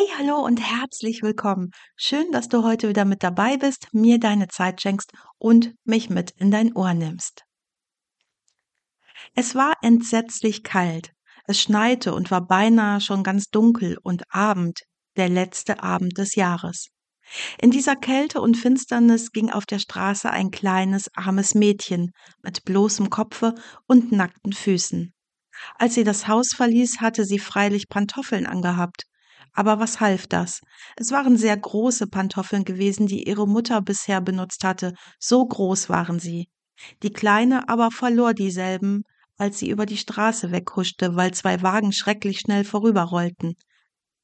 Hey, hallo und herzlich willkommen. Schön, dass du heute wieder mit dabei bist, mir deine Zeit schenkst und mich mit in dein Ohr nimmst. Es war entsetzlich kalt. Es schneite und war beinahe schon ganz dunkel und Abend, der letzte Abend des Jahres. In dieser Kälte und Finsternis ging auf der Straße ein kleines, armes Mädchen mit bloßem Kopfe und nackten Füßen. Als sie das Haus verließ, hatte sie freilich Pantoffeln angehabt, aber was half das? Es waren sehr große Pantoffeln gewesen, die ihre Mutter bisher benutzt hatte, so groß waren sie. Die Kleine aber verlor dieselben, als sie über die Straße weghuschte, weil zwei Wagen schrecklich schnell vorüberrollten.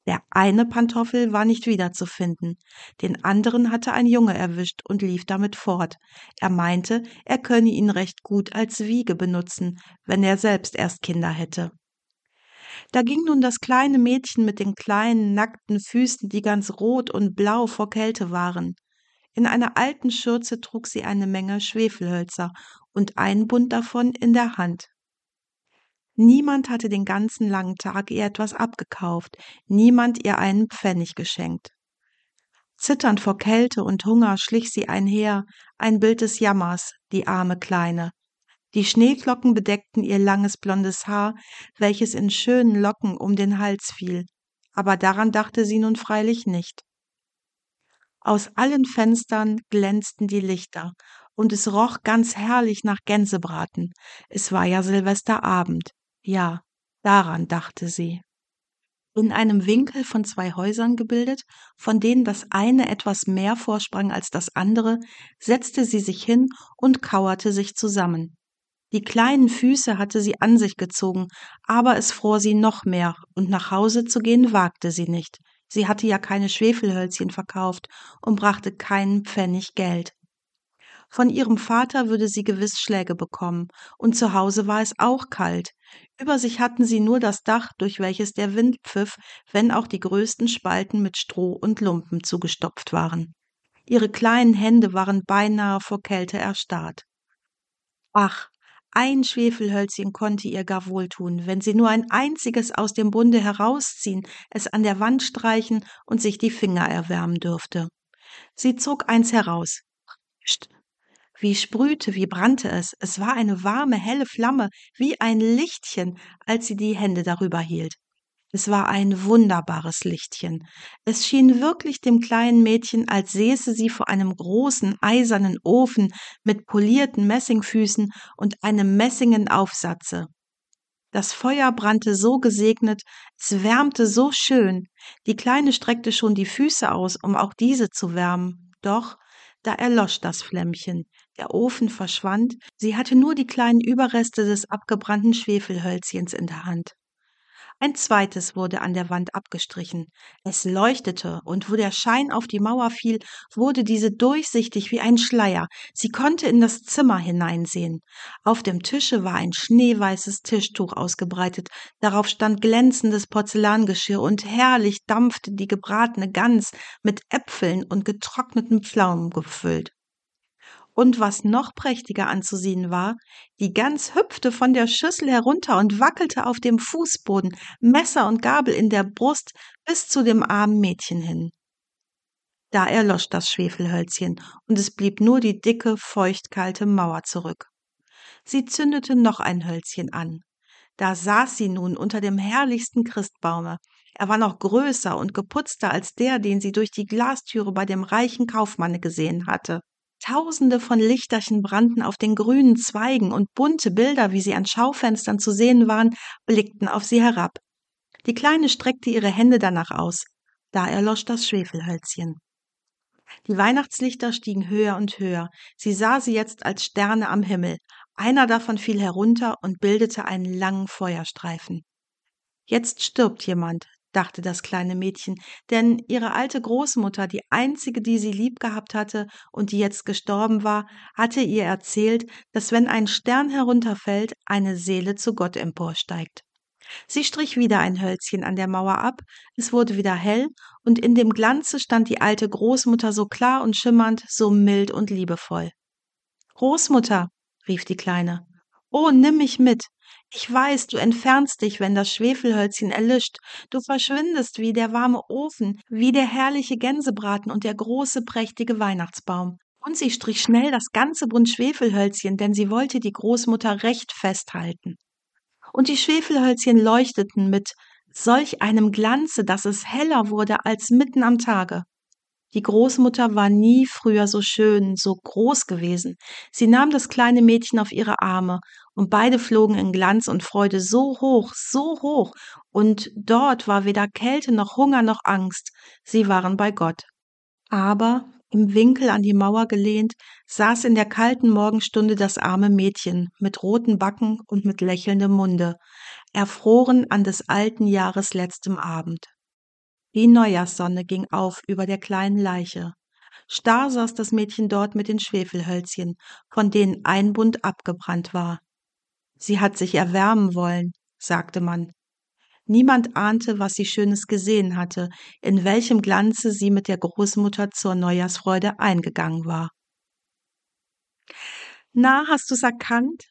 Der eine Pantoffel war nicht wiederzufinden, den anderen hatte ein Junge erwischt und lief damit fort. Er meinte, er könne ihn recht gut als Wiege benutzen, wenn er selbst erst Kinder hätte. Da ging nun das kleine Mädchen mit den kleinen, nackten Füßen, die ganz rot und blau vor Kälte waren. In einer alten Schürze trug sie eine Menge Schwefelhölzer und einen Bund davon in der Hand. Niemand hatte den ganzen langen Tag ihr etwas abgekauft, niemand ihr einen Pfennig geschenkt. Zitternd vor Kälte und Hunger schlich sie einher, ein Bild des Jammers, die arme Kleine. Die Schneeflocken bedeckten ihr langes blondes Haar, welches in schönen Locken um den Hals fiel, aber daran dachte sie nun freilich nicht. Aus allen Fenstern glänzten die Lichter, und es roch ganz herrlich nach Gänsebraten. Es war ja Silvesterabend. Ja, daran dachte sie. In einem Winkel von zwei Häusern gebildet, von denen das eine etwas mehr vorsprang als das andere, setzte sie sich hin und kauerte sich zusammen. Die kleinen Füße hatte sie an sich gezogen, aber es fror sie noch mehr, und nach Hause zu gehen wagte sie nicht. Sie hatte ja keine Schwefelhölzchen verkauft und brachte keinen Pfennig Geld. Von ihrem Vater würde sie gewiss Schläge bekommen, und zu Hause war es auch kalt. Über sich hatten sie nur das Dach, durch welches der Wind pfiff, wenn auch die größten Spalten mit Stroh und Lumpen zugestopft waren. Ihre kleinen Hände waren beinahe vor Kälte erstarrt. Ach, ein Schwefelhölzchen konnte ihr gar wohltun, wenn sie nur ein einziges aus dem Bunde herausziehen, es an der Wand streichen und sich die Finger erwärmen dürfte. Sie zog eins heraus. Wie sprühte, wie brannte es. Es war eine warme, helle Flamme, wie ein Lichtchen, als sie die Hände darüber hielt. Es war ein wunderbares Lichtchen. Es schien wirklich dem kleinen Mädchen, als säße sie vor einem großen eisernen Ofen mit polierten Messingfüßen und einem messingen Aufsatze. Das Feuer brannte so gesegnet, es wärmte so schön. Die Kleine streckte schon die Füße aus, um auch diese zu wärmen. Doch da erlosch das Flämmchen, der Ofen verschwand, sie hatte nur die kleinen Überreste des abgebrannten Schwefelhölzchens in der Hand. Ein zweites wurde an der Wand abgestrichen. Es leuchtete, und wo der Schein auf die Mauer fiel, wurde diese durchsichtig wie ein Schleier. Sie konnte in das Zimmer hineinsehen. Auf dem Tische war ein schneeweißes Tischtuch ausgebreitet, darauf stand glänzendes Porzellangeschirr und herrlich dampfte die gebratene Gans mit Äpfeln und getrockneten Pflaumen gefüllt. Und was noch prächtiger anzusehen war, die Gans hüpfte von der Schüssel herunter und wackelte auf dem Fußboden, Messer und Gabel in der Brust bis zu dem armen Mädchen hin. Da erlosch das Schwefelhölzchen, und es blieb nur die dicke, feuchtkalte Mauer zurück. Sie zündete noch ein Hölzchen an. Da saß sie nun unter dem herrlichsten Christbaume. Er war noch größer und geputzter als der, den sie durch die Glastüre bei dem reichen Kaufmanne gesehen hatte. Tausende von Lichterchen brannten auf den grünen Zweigen und bunte Bilder, wie sie an Schaufenstern zu sehen waren, blickten auf sie herab. Die Kleine streckte ihre Hände danach aus. Da erlosch das Schwefelhölzchen. Die Weihnachtslichter stiegen höher und höher. Sie sah sie jetzt als Sterne am Himmel. Einer davon fiel herunter und bildete einen langen Feuerstreifen. Jetzt stirbt jemand, dachte das kleine Mädchen, denn ihre alte Großmutter, die einzige, die sie lieb gehabt hatte und die jetzt gestorben war, hatte ihr erzählt, dass wenn ein Stern herunterfällt, eine Seele zu Gott emporsteigt. Sie strich wieder ein Hölzchen an der Mauer ab, es wurde wieder hell, und in dem Glanze stand die alte Großmutter so klar und schimmernd, so mild und liebevoll. Großmutter, rief die Kleine, oh, nimm mich mit. Ich weiß, du entfernst dich, wenn das Schwefelhölzchen erlischt, du verschwindest wie der warme Ofen, wie der herrliche Gänsebraten und der große, prächtige Weihnachtsbaum. Und sie strich schnell das ganze Bund Schwefelhölzchen, denn sie wollte die Großmutter recht festhalten und die Schwefelhölzchen leuchteten mit solch einem Glanze, dass es heller wurde als mitten am Tage. Die Großmutter war nie früher so schön, so groß gewesen. Sie nahm das kleine Mädchen auf ihre Arme, und beide flogen in Glanz und Freude so hoch, so hoch, und dort war weder Kälte noch Hunger noch Angst, sie waren bei Gott. Aber im Winkel an die Mauer gelehnt, saß in der kalten Morgenstunde das arme Mädchen mit roten Backen und mit lächelndem Munde, erfroren an des alten Jahres letztem Abend. Die Neujahrssonne ging auf über der kleinen Leiche. Starr saß das Mädchen dort mit den Schwefelhölzchen, von denen ein Bund abgebrannt war. Sie hat sich erwärmen wollen, sagte man, Niemand ahnte, was sie Schönes gesehen hatte, in welchem Glanze sie mit der Großmutter zur Neujahrsfreude eingegangen war. Na, hast du's erkannt?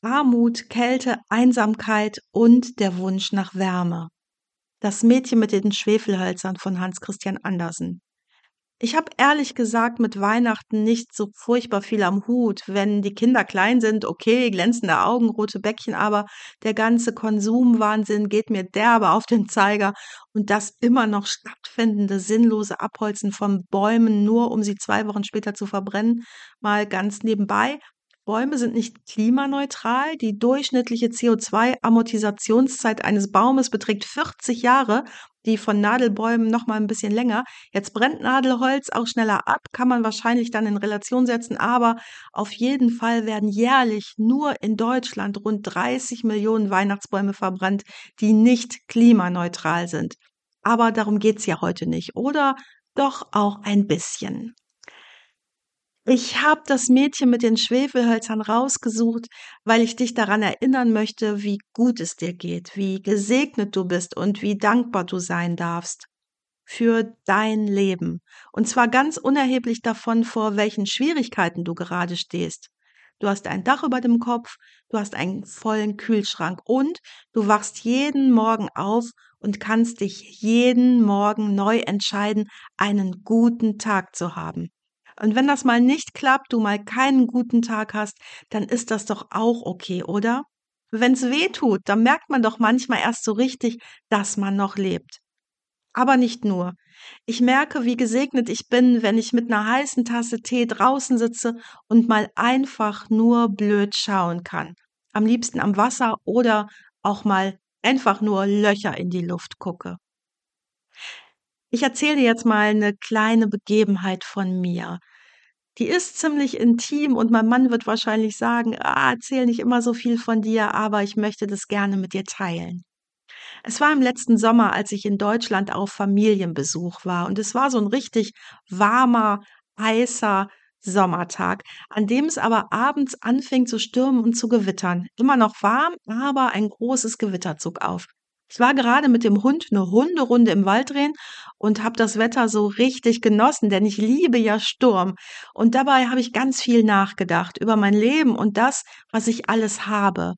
Armut, Kälte, Einsamkeit und der Wunsch nach Wärme. Das Mädchen mit den Schwefelhölzern von Hans Christian Andersen. Ich habe ehrlich gesagt mit Weihnachten nicht so furchtbar viel am Hut. Wenn die Kinder klein sind, okay, glänzende Augen, rote Bäckchen, aber der ganze Konsumwahnsinn geht mir derbe auf den Zeiger und das immer noch stattfindende sinnlose Abholzen von Bäumen, nur um sie zwei Wochen später zu verbrennen, mal ganz nebenbei. Bäume sind nicht klimaneutral. Die durchschnittliche CO2-Amortisationszeit eines Baumes beträgt 40 Jahre, die von Nadelbäumen noch mal ein bisschen länger. Jetzt brennt Nadelholz auch schneller ab, kann man wahrscheinlich dann in Relation setzen, aber auf jeden Fall werden jährlich nur in Deutschland rund 30 Millionen Weihnachtsbäume verbrannt, die nicht klimaneutral sind. Aber darum geht's ja heute nicht, oder doch auch ein bisschen. Ich habe das Mädchen mit den Schwefelhölzern rausgesucht, weil ich dich daran erinnern möchte, wie gut es dir geht, wie gesegnet du bist und wie dankbar du sein darfst für dein Leben. Und zwar ganz unerheblich davon, vor welchen Schwierigkeiten du gerade stehst. Du hast ein Dach über dem Kopf, du hast einen vollen Kühlschrank und du wachst jeden Morgen auf und kannst dich jeden Morgen neu entscheiden, einen guten Tag zu haben. Und wenn das mal nicht klappt, du mal keinen guten Tag hast, dann ist das doch auch okay, oder? Wenn es weh tut, dann merkt man doch manchmal erst so richtig, dass man noch lebt. Aber nicht nur. Ich merke, wie gesegnet ich bin, wenn ich mit einer heißen Tasse Tee draußen sitze und mal einfach nur blöd schauen kann. Am liebsten am Wasser oder auch mal einfach nur Löcher in die Luft gucke. Ich erzähle dir jetzt mal eine kleine Begebenheit von mir. Die ist ziemlich intim und mein Mann wird wahrscheinlich sagen, ah, erzähl nicht immer so viel von dir, aber ich möchte das gerne mit dir teilen. Es war im letzten Sommer, als ich in Deutschland auf Familienbesuch war und es war so ein richtig warmer, heißer Sommertag, an dem es aber abends anfing zu stürmen und zu gewittern. Immer noch warm, aber ein großes Gewitter zog auf. Ich war gerade mit dem Hund eine Hunderunde im Wald drehen und habe das Wetter so richtig genossen, denn ich liebe ja Sturm. Und dabei habe ich ganz viel nachgedacht über mein Leben und das, was ich alles habe.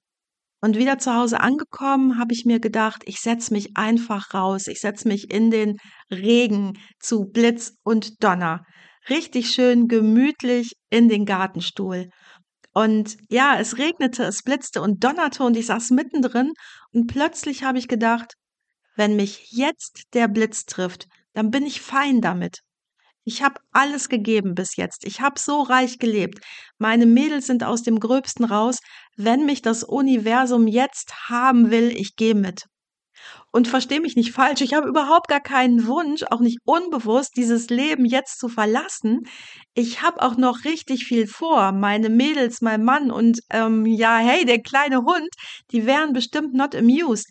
Und wieder zu Hause angekommen, habe ich mir gedacht, ich setze mich einfach raus, ich setze mich in den Regen zu Blitz und Donner. Richtig schön gemütlich in den Gartenstuhl. Und ja, es regnete, es blitzte und donnerte und ich saß mittendrin und plötzlich habe ich gedacht, wenn mich jetzt der Blitz trifft, dann bin ich fein damit. Ich habe alles gegeben bis jetzt. Ich habe so reich gelebt. Meine Mädels sind aus dem Gröbsten raus. Wenn mich das Universum jetzt haben will, ich gehe mit. Und verstehe mich nicht falsch, ich habe überhaupt gar keinen Wunsch, auch nicht unbewusst, dieses Leben jetzt zu verlassen. Ich habe auch noch richtig viel vor. Meine Mädels, mein Mann und ähm, ja, hey, der kleine Hund, die wären bestimmt not amused.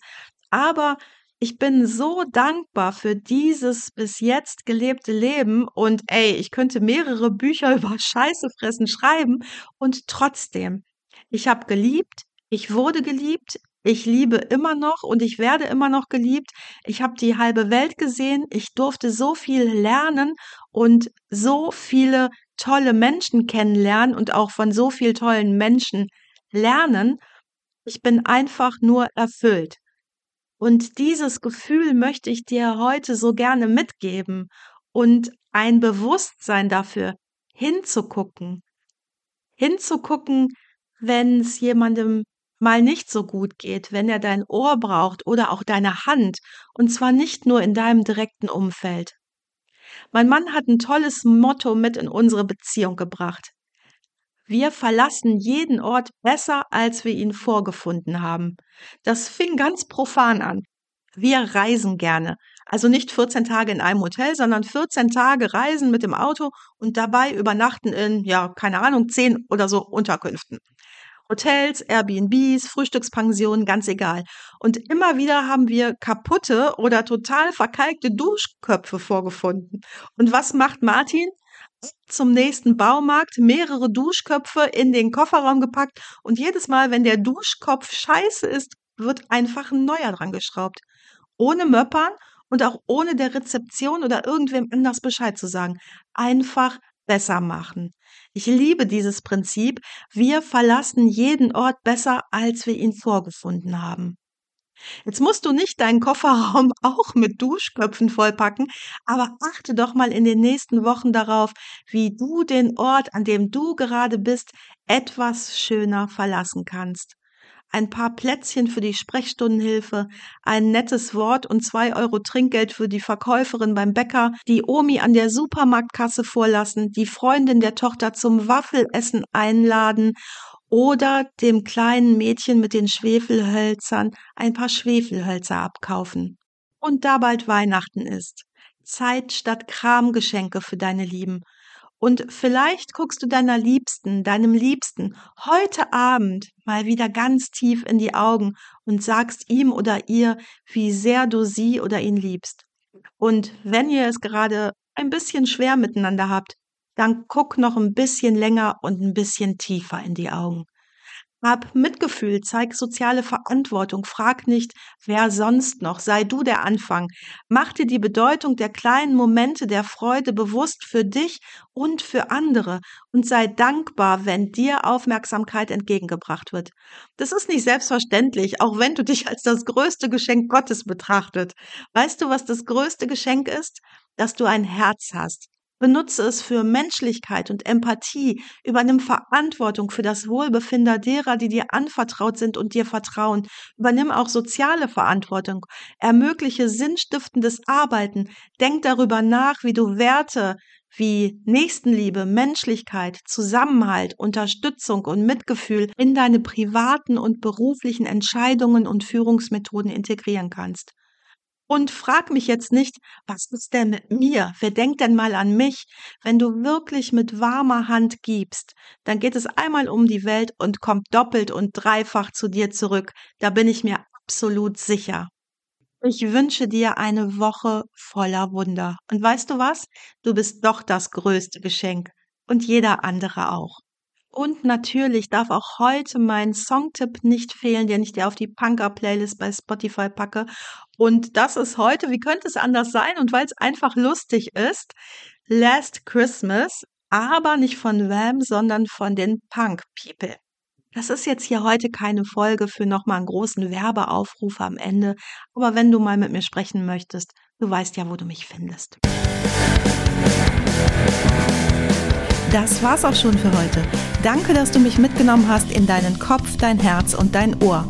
Aber Ich bin so dankbar für dieses bis jetzt gelebte Leben und ey, ich könnte mehrere Bücher über Scheiße fressen schreiben und trotzdem, ich habe geliebt, ich wurde geliebt, ich liebe immer noch und ich werde immer noch geliebt. Ich habe die halbe Welt gesehen, ich durfte so viel lernen und so viele tolle Menschen kennenlernen und auch von so vielen tollen Menschen lernen. Ich bin einfach nur erfüllt. Und dieses Gefühl möchte ich dir heute so gerne mitgeben und ein Bewusstsein dafür hinzugucken. Hinzugucken, wenn es jemandem mal nicht so gut geht, wenn er dein Ohr braucht oder auch deine Hand, und zwar nicht nur in deinem direkten Umfeld. Mein Mann hat ein tolles Motto mit in unsere Beziehung gebracht. Wir verlassen jeden Ort besser, als wir ihn vorgefunden haben. Das fing ganz profan an. Wir reisen gerne. Also nicht 14 Tage in einem Hotel, sondern 14 Tage reisen mit dem Auto und dabei übernachten in, ja, keine Ahnung, 10 oder so Unterkünften. Hotels, Airbnbs, Frühstückspensionen, ganz egal. Und immer wieder haben wir kaputte oder total verkalkte Duschköpfe vorgefunden. Und was macht Martin? zum nächsten Baumarkt, mehrere Duschköpfe in den Kofferraum gepackt und jedes Mal, wenn der Duschkopf scheiße ist, wird einfach ein neuer dran geschraubt. Ohne Möppern und auch ohne der Rezeption oder irgendwem anders Bescheid zu sagen. Einfach besser machen. Ich liebe dieses Prinzip. Wir verlassen jeden Ort besser, als wir ihn vorgefunden haben. Jetzt musst du nicht deinen Kofferraum auch mit Duschköpfen vollpacken, aber achte doch mal in den nächsten Wochen darauf, wie du den Ort, an dem du gerade bist, etwas schöner verlassen kannst. Ein paar Plätzchen für die Sprechstundenhilfe, ein nettes Wort und zwei Euro Trinkgeld für die Verkäuferin beim Bäcker, die Omi an der Supermarktkasse vorlassen, die Freundin der Tochter zum Waffelessen einladen oder dem kleinen Mädchen mit den Schwefelhölzern ein paar Schwefelhölzer abkaufen. Und da bald Weihnachten ist. Zeit statt Kramgeschenke für deine Lieben. Und vielleicht guckst du deiner Liebsten, deinem Liebsten heute Abend mal wieder ganz tief in die Augen und sagst ihm oder ihr, wie sehr du sie oder ihn liebst. Und wenn ihr es gerade ein bisschen schwer miteinander habt, dann guck noch ein bisschen länger und ein bisschen tiefer in die Augen. Hab Mitgefühl, zeig soziale Verantwortung, frag nicht, wer sonst noch, sei du der Anfang. Mach dir die Bedeutung der kleinen Momente der Freude bewusst für dich und für andere und sei dankbar, wenn dir Aufmerksamkeit entgegengebracht wird. Das ist nicht selbstverständlich, auch wenn du dich als das größte Geschenk Gottes betrachtet. Weißt du, was das größte Geschenk ist? Dass du ein Herz hast, Benutze es für Menschlichkeit und Empathie. Übernimm Verantwortung für das Wohlbefinden derer, die dir anvertraut sind und dir vertrauen. Übernimm auch soziale Verantwortung. Ermögliche sinnstiftendes Arbeiten. Denk darüber nach, wie du Werte wie Nächstenliebe, Menschlichkeit, Zusammenhalt, Unterstützung und Mitgefühl in deine privaten und beruflichen Entscheidungen und Führungsmethoden integrieren kannst. Und frag mich jetzt nicht, was ist denn mit mir? Wer denkt denn mal an mich? Wenn du wirklich mit warmer Hand gibst, dann geht es einmal um die Welt und kommt doppelt und dreifach zu dir zurück. Da bin ich mir absolut sicher. Ich wünsche dir eine Woche voller Wunder. Und weißt du was? Du bist doch das größte Geschenk. Und jeder andere auch. Und natürlich darf auch heute mein Songtipp nicht fehlen, den ich dir auf die Punker-Playlist bei Spotify packe. Und das ist heute, wie könnte es anders sein? Und weil es einfach lustig ist, Last Christmas, aber nicht von Wham, sondern von den Punk People. Das ist jetzt hier heute keine Folge für nochmal einen großen Werbeaufruf am Ende. Aber wenn du mal mit mir sprechen möchtest, du weißt ja, wo du mich findest. Das war's auch schon für heute. Danke, dass du mich mitgenommen hast in deinen Kopf, dein Herz und dein Ohr.